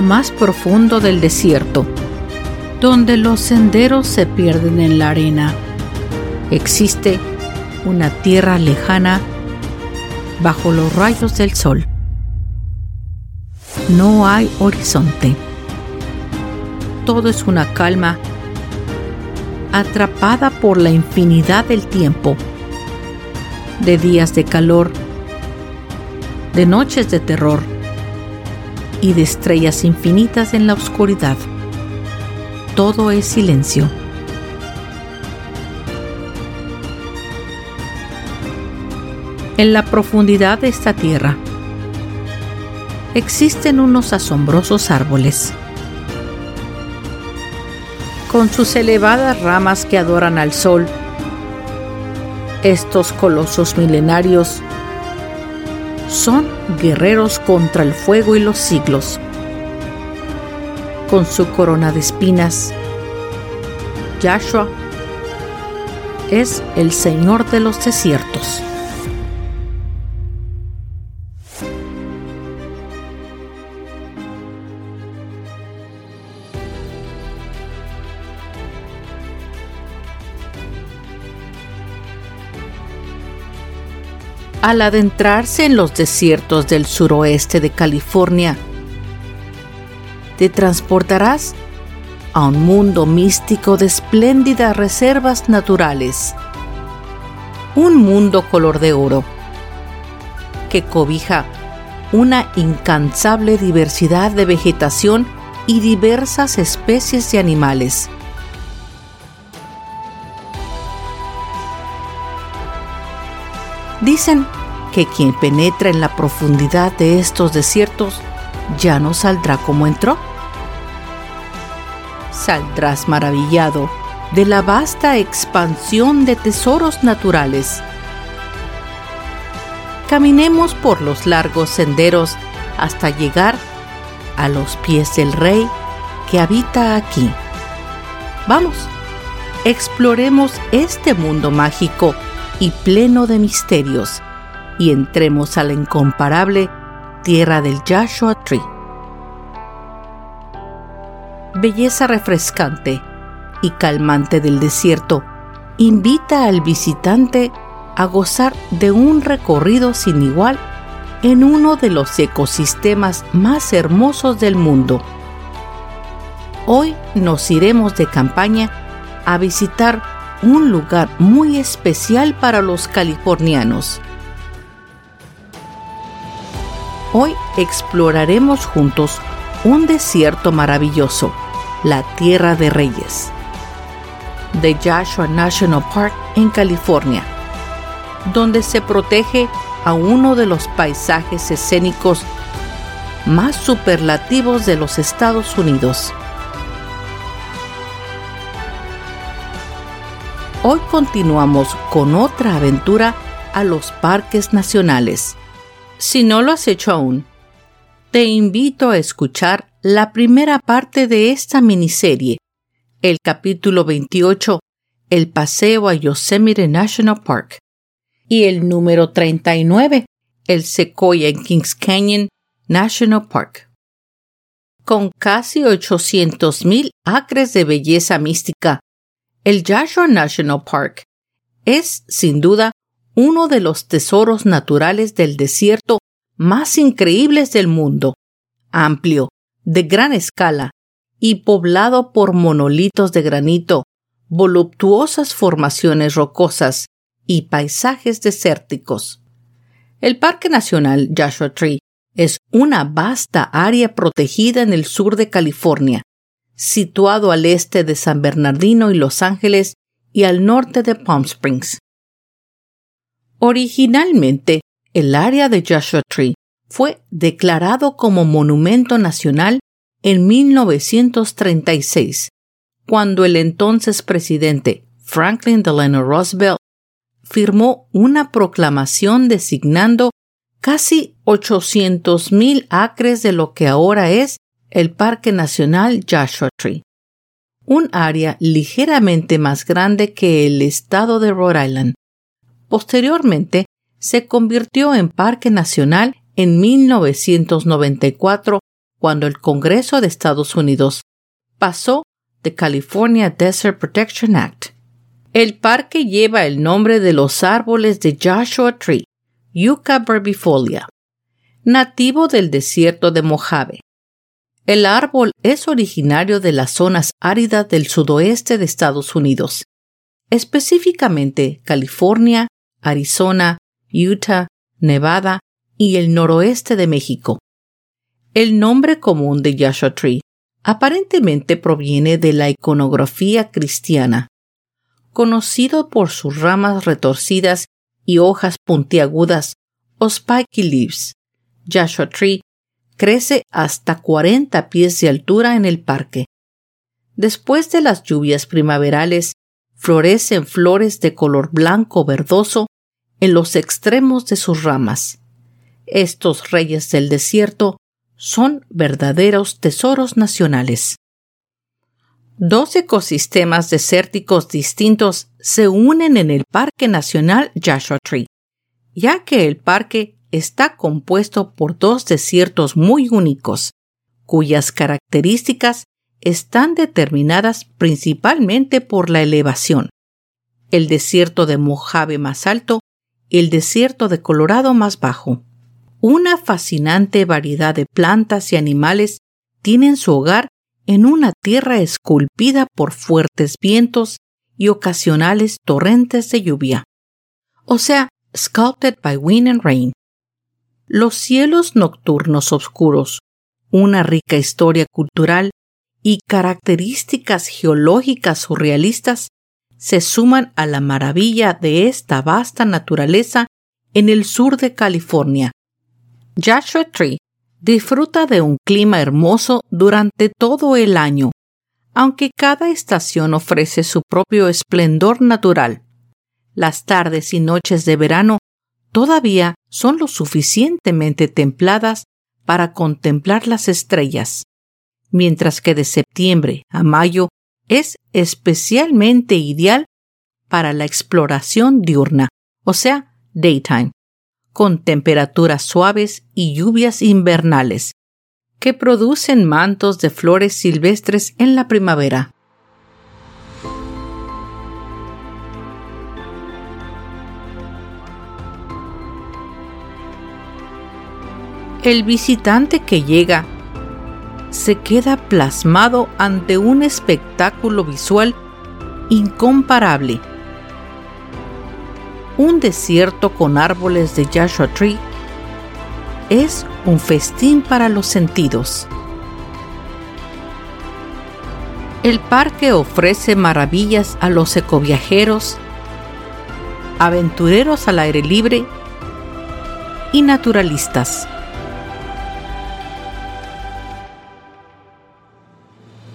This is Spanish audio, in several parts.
Lo más profundo del desierto, donde los senderos se pierden en la arena. Existe una tierra lejana bajo los rayos del sol. No hay horizonte. Todo es una calma atrapada por la infinidad del tiempo, de días de calor, de noches de terror y de estrellas infinitas en la oscuridad. Todo es silencio. En la profundidad de esta tierra existen unos asombrosos árboles. Con sus elevadas ramas que adoran al sol, estos colosos milenarios son guerreros contra el fuego y los siglos. Con su corona de espinas, Yahshua es el Señor de los desiertos. Al adentrarse en los desiertos del suroeste de California, te transportarás a un mundo místico de espléndidas reservas naturales. Un mundo color de oro que cobija una incansable diversidad de vegetación y diversas especies de animales. Dicen que quien penetra en la profundidad de estos desiertos ya no saldrá como entró. Saldrás maravillado de la vasta expansión de tesoros naturales. Caminemos por los largos senderos hasta llegar a los pies del rey que habita aquí. Vamos, exploremos este mundo mágico y pleno de misterios, y entremos a la incomparable tierra del Joshua Tree. Belleza refrescante y calmante del desierto invita al visitante a gozar de un recorrido sin igual en uno de los ecosistemas más hermosos del mundo. Hoy nos iremos de campaña a visitar un lugar muy especial para los californianos. Hoy exploraremos juntos un desierto maravilloso, la Tierra de Reyes, de Joshua National Park en California, donde se protege a uno de los paisajes escénicos más superlativos de los Estados Unidos. Hoy continuamos con otra aventura a los parques nacionales. Si no lo has hecho aún, te invito a escuchar la primera parte de esta miniserie, el capítulo 28, El paseo a Yosemite National Park, y el número 39, el Sequoia en Kings Canyon National Park. Con casi 800.000 acres de belleza mística el Joshua National Park es, sin duda, uno de los tesoros naturales del desierto más increíbles del mundo, amplio, de gran escala y poblado por monolitos de granito, voluptuosas formaciones rocosas y paisajes desérticos. El Parque Nacional Joshua Tree es una vasta área protegida en el sur de California, situado al este de San Bernardino y Los Ángeles y al norte de Palm Springs. Originalmente, el área de Joshua Tree fue declarado como Monumento Nacional en 1936, cuando el entonces presidente Franklin Delano Roosevelt firmó una proclamación designando casi 800.000 acres de lo que ahora es el Parque Nacional Joshua Tree, un área ligeramente más grande que el estado de Rhode Island. Posteriormente, se convirtió en Parque Nacional en 1994 cuando el Congreso de Estados Unidos pasó the California Desert Protection Act. El parque lleva el nombre de los árboles de Joshua Tree, Yucca verbifolia, nativo del desierto de Mojave. El árbol es originario de las zonas áridas del sudoeste de Estados Unidos, específicamente California, Arizona, Utah, Nevada y el noroeste de México. El nombre común de Joshua Tree aparentemente proviene de la iconografía cristiana, conocido por sus ramas retorcidas y hojas puntiagudas o spiky leaves. Joshua Tree crece hasta 40 pies de altura en el parque. Después de las lluvias primaverales, florecen flores de color blanco verdoso en los extremos de sus ramas. Estos reyes del desierto son verdaderos tesoros nacionales. Dos ecosistemas desérticos distintos se unen en el Parque Nacional Joshua Tree, ya que el parque está compuesto por dos desiertos muy únicos, cuyas características están determinadas principalmente por la elevación. El desierto de Mojave más alto y el desierto de Colorado más bajo. Una fascinante variedad de plantas y animales tienen su hogar en una tierra esculpida por fuertes vientos y ocasionales torrentes de lluvia. O sea, sculpted by wind and rain. Los cielos nocturnos oscuros, una rica historia cultural y características geológicas surrealistas se suman a la maravilla de esta vasta naturaleza en el sur de California. Joshua Tree disfruta de un clima hermoso durante todo el año, aunque cada estación ofrece su propio esplendor natural. Las tardes y noches de verano todavía son lo suficientemente templadas para contemplar las estrellas, mientras que de septiembre a mayo es especialmente ideal para la exploración diurna, o sea, daytime con temperaturas suaves y lluvias invernales, que producen mantos de flores silvestres en la primavera. El visitante que llega se queda plasmado ante un espectáculo visual incomparable un desierto con árboles de Joshua Tree es un festín para los sentidos. El parque ofrece maravillas a los ecoviajeros, aventureros al aire libre y naturalistas.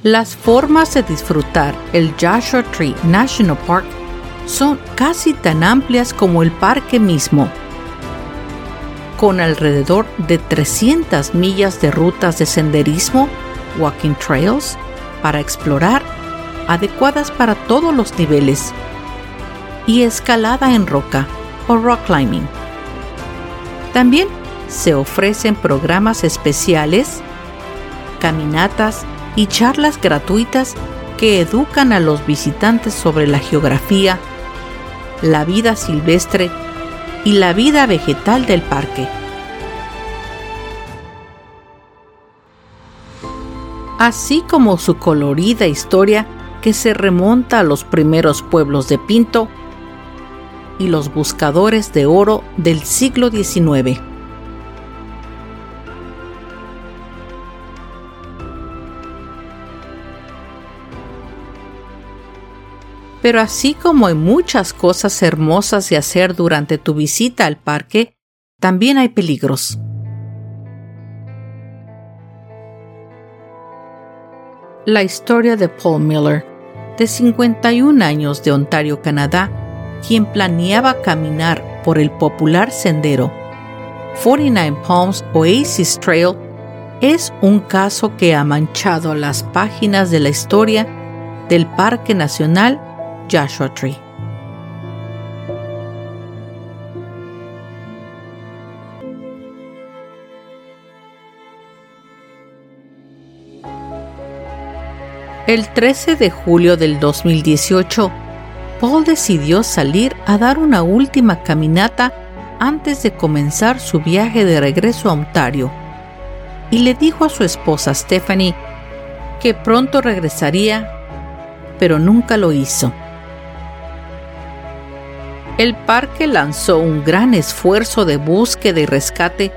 Las formas de disfrutar el Joshua Tree National Park son casi tan amplias como el parque mismo, con alrededor de 300 millas de rutas de senderismo, walking trails, para explorar, adecuadas para todos los niveles, y escalada en roca o rock climbing. También se ofrecen programas especiales, caminatas y charlas gratuitas que educan a los visitantes sobre la geografía, la vida silvestre y la vida vegetal del parque. Así como su colorida historia que se remonta a los primeros pueblos de Pinto y los buscadores de oro del siglo XIX. Pero así como hay muchas cosas hermosas de hacer durante tu visita al parque, también hay peligros. La historia de Paul Miller, de 51 años de Ontario, Canadá, quien planeaba caminar por el popular sendero 49 Palms Oasis Trail, es un caso que ha manchado las páginas de la historia del Parque Nacional Joshua Tree. El 13 de julio del 2018, Paul decidió salir a dar una última caminata antes de comenzar su viaje de regreso a Ontario y le dijo a su esposa Stephanie que pronto regresaría, pero nunca lo hizo el parque lanzó un gran esfuerzo de búsqueda y rescate,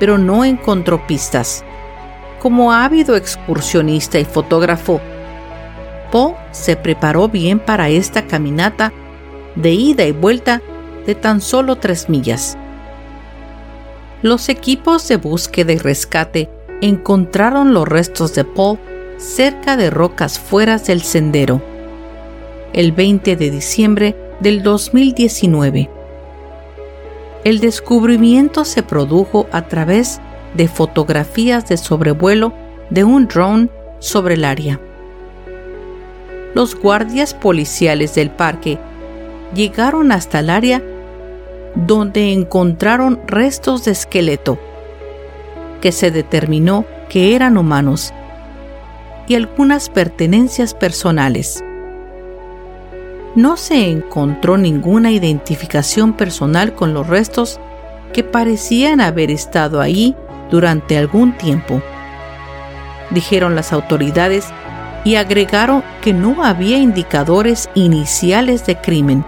pero no encontró pistas. Como ávido excursionista y fotógrafo, Poe se preparó bien para esta caminata de ida y vuelta de tan solo tres millas. Los equipos de búsqueda y rescate encontraron los restos de Paul cerca de rocas fuera del sendero. El 20 de diciembre del 2019. El descubrimiento se produjo a través de fotografías de sobrevuelo de un drone sobre el área. Los guardias policiales del parque llegaron hasta el área donde encontraron restos de esqueleto que se determinó que eran humanos y algunas pertenencias personales no se encontró ninguna identificación personal con los restos que parecían haber estado ahí durante algún tiempo, dijeron las autoridades y agregaron que no había indicadores iniciales de crimen.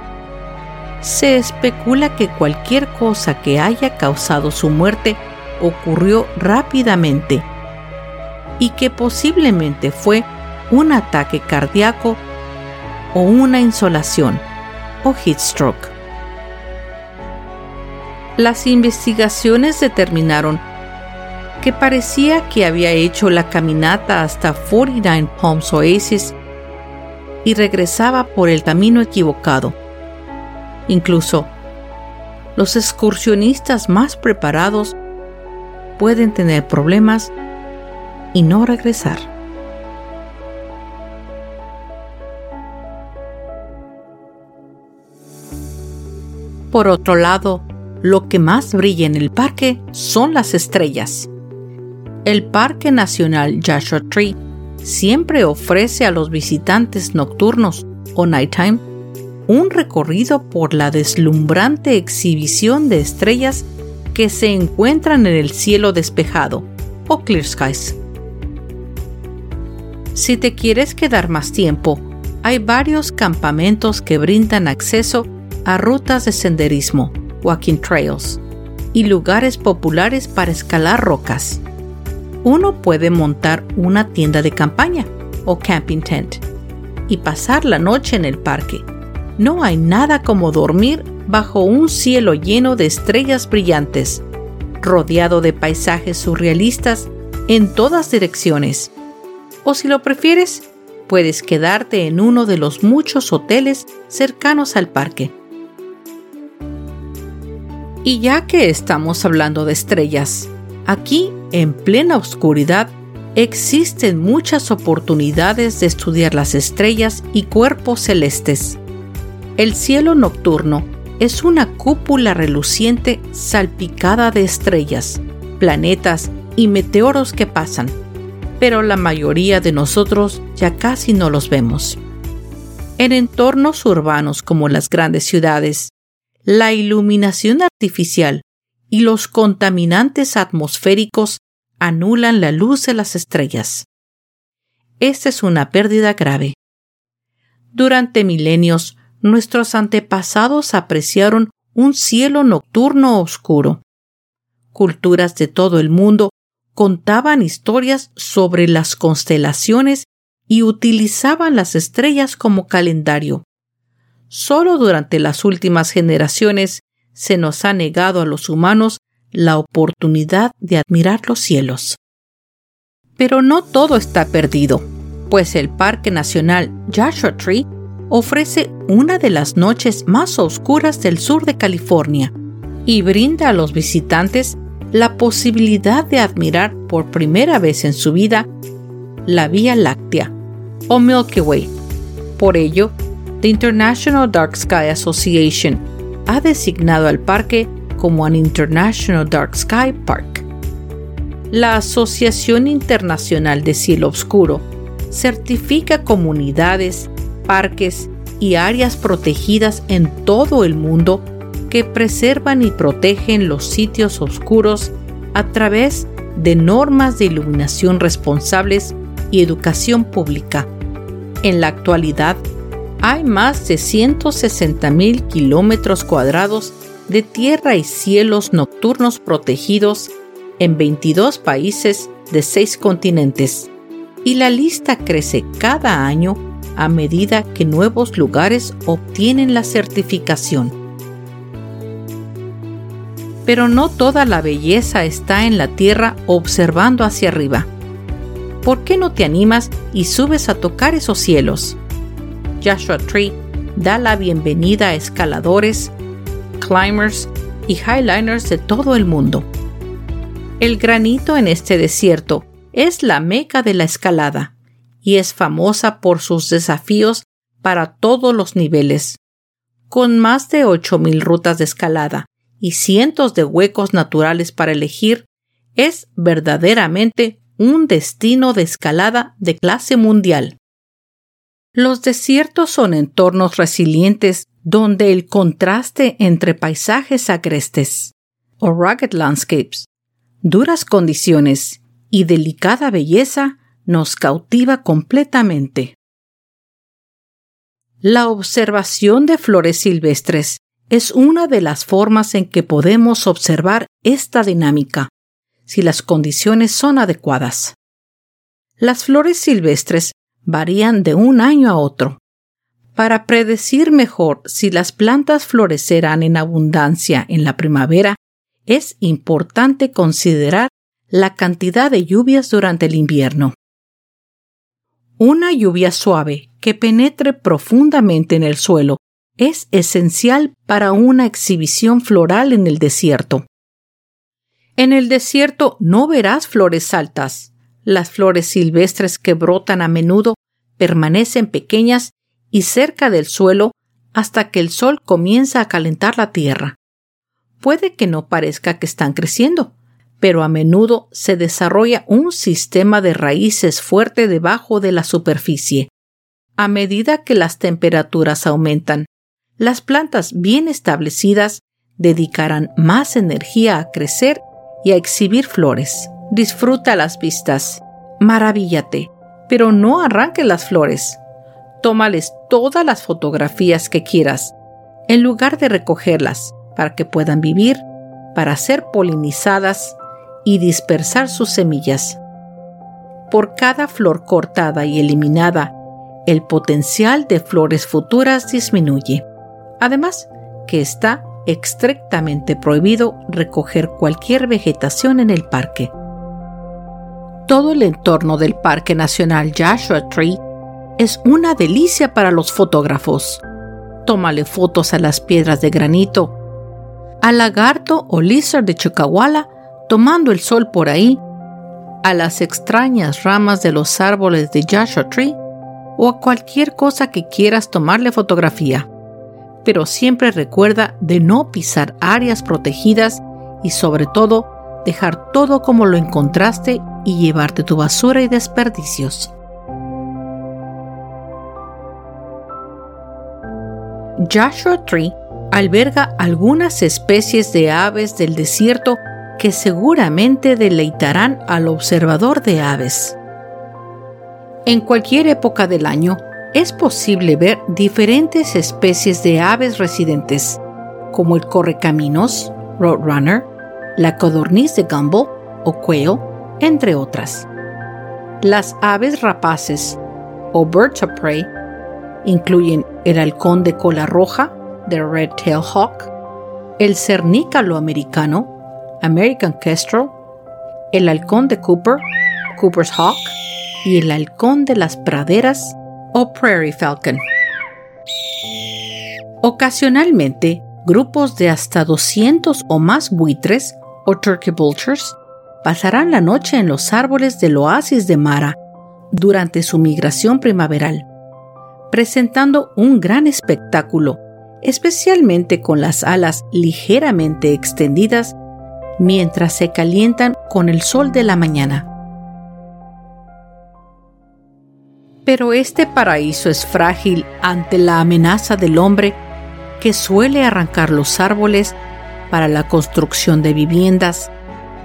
Se especula que cualquier cosa que haya causado su muerte ocurrió rápidamente y que posiblemente fue un ataque cardíaco o una insolación o heat stroke. Las investigaciones determinaron que parecía que había hecho la caminata hasta 49 Palms Oasis y regresaba por el camino equivocado. Incluso, los excursionistas más preparados pueden tener problemas y no regresar. Por otro lado, lo que más brilla en el parque son las estrellas. El Parque Nacional Joshua Tree siempre ofrece a los visitantes nocturnos o nighttime un recorrido por la deslumbrante exhibición de estrellas que se encuentran en el cielo despejado o clear skies. Si te quieres quedar más tiempo, hay varios campamentos que brindan acceso a rutas de senderismo, walking trails, y lugares populares para escalar rocas. Uno puede montar una tienda de campaña o camping tent y pasar la noche en el parque. No hay nada como dormir bajo un cielo lleno de estrellas brillantes, rodeado de paisajes surrealistas en todas direcciones. O si lo prefieres, puedes quedarte en uno de los muchos hoteles cercanos al parque. Y ya que estamos hablando de estrellas, aquí, en plena oscuridad, existen muchas oportunidades de estudiar las estrellas y cuerpos celestes. El cielo nocturno es una cúpula reluciente salpicada de estrellas, planetas y meteoros que pasan, pero la mayoría de nosotros ya casi no los vemos. En entornos urbanos como las grandes ciudades, la iluminación artificial y los contaminantes atmosféricos anulan la luz de las estrellas. Esta es una pérdida grave. Durante milenios, nuestros antepasados apreciaron un cielo nocturno oscuro. Culturas de todo el mundo contaban historias sobre las constelaciones y utilizaban las estrellas como calendario. Solo durante las últimas generaciones se nos ha negado a los humanos la oportunidad de admirar los cielos. Pero no todo está perdido, pues el Parque Nacional Joshua Tree ofrece una de las noches más oscuras del sur de California y brinda a los visitantes la posibilidad de admirar por primera vez en su vida la Vía Láctea o Milky Way. Por ello, The International Dark Sky Association ha designado al parque como un International Dark Sky Park. La Asociación Internacional de Cielo Oscuro certifica comunidades, parques y áreas protegidas en todo el mundo que preservan y protegen los sitios oscuros a través de normas de iluminación responsables y educación pública. En la actualidad, hay más de 160.000 kilómetros cuadrados de tierra y cielos nocturnos protegidos en 22 países de 6 continentes. Y la lista crece cada año a medida que nuevos lugares obtienen la certificación. Pero no toda la belleza está en la tierra observando hacia arriba. ¿Por qué no te animas y subes a tocar esos cielos? Joshua Tree da la bienvenida a escaladores, climbers y highliners de todo el mundo. El granito en este desierto es la meca de la escalada y es famosa por sus desafíos para todos los niveles. Con más de 8.000 rutas de escalada y cientos de huecos naturales para elegir, es verdaderamente un destino de escalada de clase mundial. Los desiertos son entornos resilientes donde el contraste entre paisajes agrestes o rugged landscapes, duras condiciones y delicada belleza nos cautiva completamente. La observación de flores silvestres es una de las formas en que podemos observar esta dinámica, si las condiciones son adecuadas. Las flores silvestres varían de un año a otro. Para predecir mejor si las plantas florecerán en abundancia en la primavera, es importante considerar la cantidad de lluvias durante el invierno. Una lluvia suave que penetre profundamente en el suelo es esencial para una exhibición floral en el desierto. En el desierto no verás flores altas, las flores silvestres que brotan a menudo permanecen pequeñas y cerca del suelo hasta que el sol comienza a calentar la tierra. Puede que no parezca que están creciendo, pero a menudo se desarrolla un sistema de raíces fuerte debajo de la superficie. A medida que las temperaturas aumentan, las plantas bien establecidas dedicarán más energía a crecer y a exhibir flores. Disfruta las vistas. Maravíllate, pero no arranques las flores. Tómales todas las fotografías que quieras, en lugar de recogerlas, para que puedan vivir, para ser polinizadas y dispersar sus semillas. Por cada flor cortada y eliminada, el potencial de flores futuras disminuye. Además, que está estrictamente prohibido recoger cualquier vegetación en el parque. Todo el entorno del Parque Nacional Joshua Tree es una delicia para los fotógrafos. Tómale fotos a las piedras de granito, al lagarto o lizard de Chocawala tomando el sol por ahí, a las extrañas ramas de los árboles de Joshua Tree o a cualquier cosa que quieras tomarle fotografía pero siempre recuerda de no pisar áreas protegidas y sobre todo dejar todo como lo encontraste y llevarte tu basura y desperdicios. Joshua Tree alberga algunas especies de aves del desierto que seguramente deleitarán al observador de aves. En cualquier época del año es posible ver diferentes especies de aves residentes, como el correcaminos, roadrunner, la codorniz de Gumbel o quail, entre otras. Las aves rapaces, o birds of prey, incluyen el halcón de cola roja, the red-tailed hawk, el cernícalo americano, American kestrel, el halcón de Cooper, Cooper's hawk, y el halcón de las praderas, o prairie falcon. Ocasionalmente, grupos de hasta 200 o más buitres, o turkey vultures, pasarán la noche en los árboles del oasis de Mara durante su migración primaveral, presentando un gran espectáculo, especialmente con las alas ligeramente extendidas mientras se calientan con el sol de la mañana. Pero este paraíso es frágil ante la amenaza del hombre que suele arrancar los árboles para la construcción de viviendas,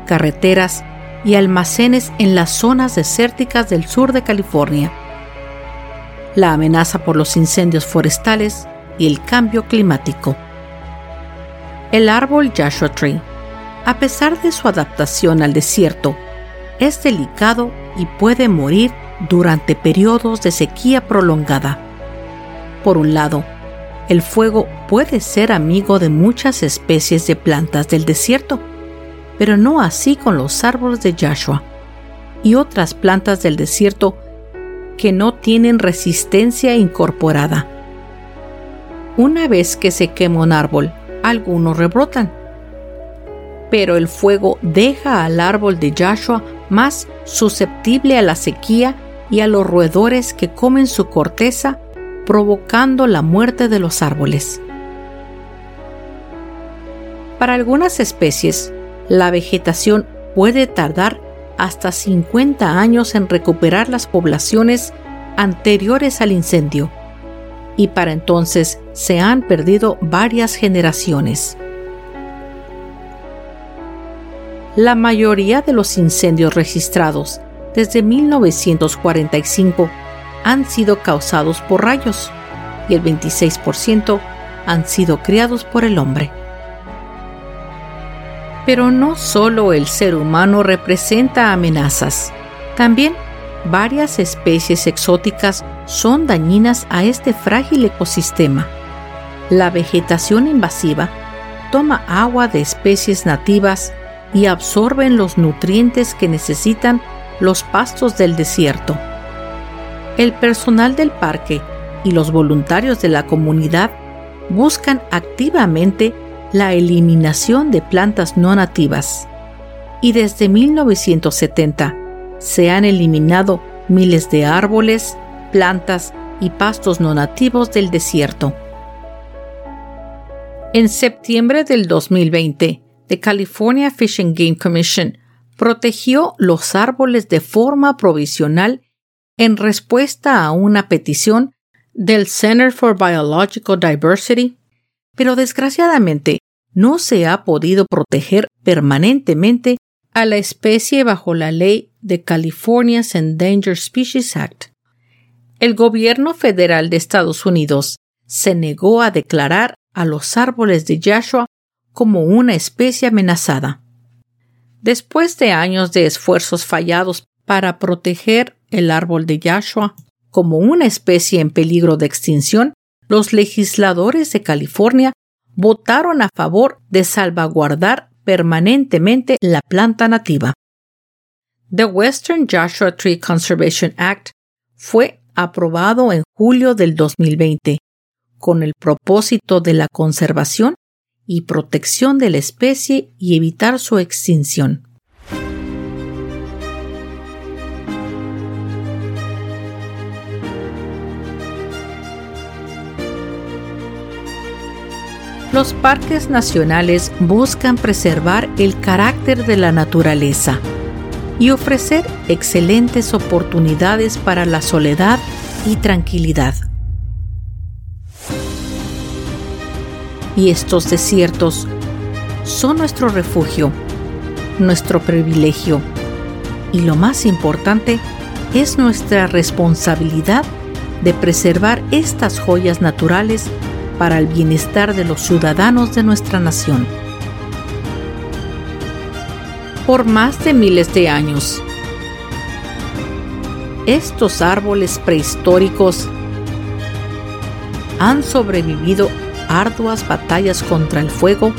carreteras y almacenes en las zonas desérticas del sur de California. La amenaza por los incendios forestales y el cambio climático. El árbol Joshua Tree, a pesar de su adaptación al desierto, es delicado y puede morir durante periodos de sequía prolongada. Por un lado, el fuego puede ser amigo de muchas especies de plantas del desierto, pero no así con los árboles de Joshua y otras plantas del desierto que no tienen resistencia incorporada. Una vez que se quema un árbol, algunos rebrotan, pero el fuego deja al árbol de Joshua más susceptible a la sequía y a los roedores que comen su corteza, provocando la muerte de los árboles. Para algunas especies, la vegetación puede tardar hasta 50 años en recuperar las poblaciones anteriores al incendio, y para entonces se han perdido varias generaciones. La mayoría de los incendios registrados desde 1945 han sido causados por rayos y el 26% han sido criados por el hombre. Pero no solo el ser humano representa amenazas, también varias especies exóticas son dañinas a este frágil ecosistema. La vegetación invasiva toma agua de especies nativas y absorben los nutrientes que necesitan los pastos del desierto. El personal del parque y los voluntarios de la comunidad buscan activamente la eliminación de plantas no nativas. Y desde 1970 se han eliminado miles de árboles, plantas y pastos no nativos del desierto. En septiembre del 2020, The California Fish and Game Commission protegió los árboles de forma provisional en respuesta a una petición del Center for Biological Diversity, pero desgraciadamente no se ha podido proteger permanentemente a la especie bajo la ley de California's Endangered Species Act. El gobierno federal de Estados Unidos se negó a declarar a los árboles de Joshua como una especie amenazada. Después de años de esfuerzos fallados para proteger el árbol de Joshua como una especie en peligro de extinción, los legisladores de California votaron a favor de salvaguardar permanentemente la planta nativa. The Western Joshua Tree Conservation Act fue aprobado en julio del 2020 con el propósito de la conservación y protección de la especie y evitar su extinción. Los parques nacionales buscan preservar el carácter de la naturaleza y ofrecer excelentes oportunidades para la soledad y tranquilidad. Y estos desiertos son nuestro refugio, nuestro privilegio y lo más importante es nuestra responsabilidad de preservar estas joyas naturales para el bienestar de los ciudadanos de nuestra nación. Por más de miles de años, estos árboles prehistóricos han sobrevivido arduas batallas contra el fuego,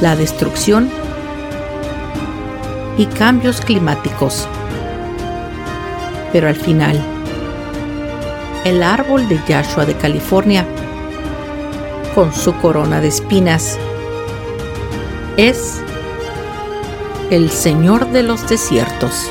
la destrucción y cambios climáticos. Pero al final, el árbol de Yashua de California, con su corona de espinas, es el Señor de los desiertos.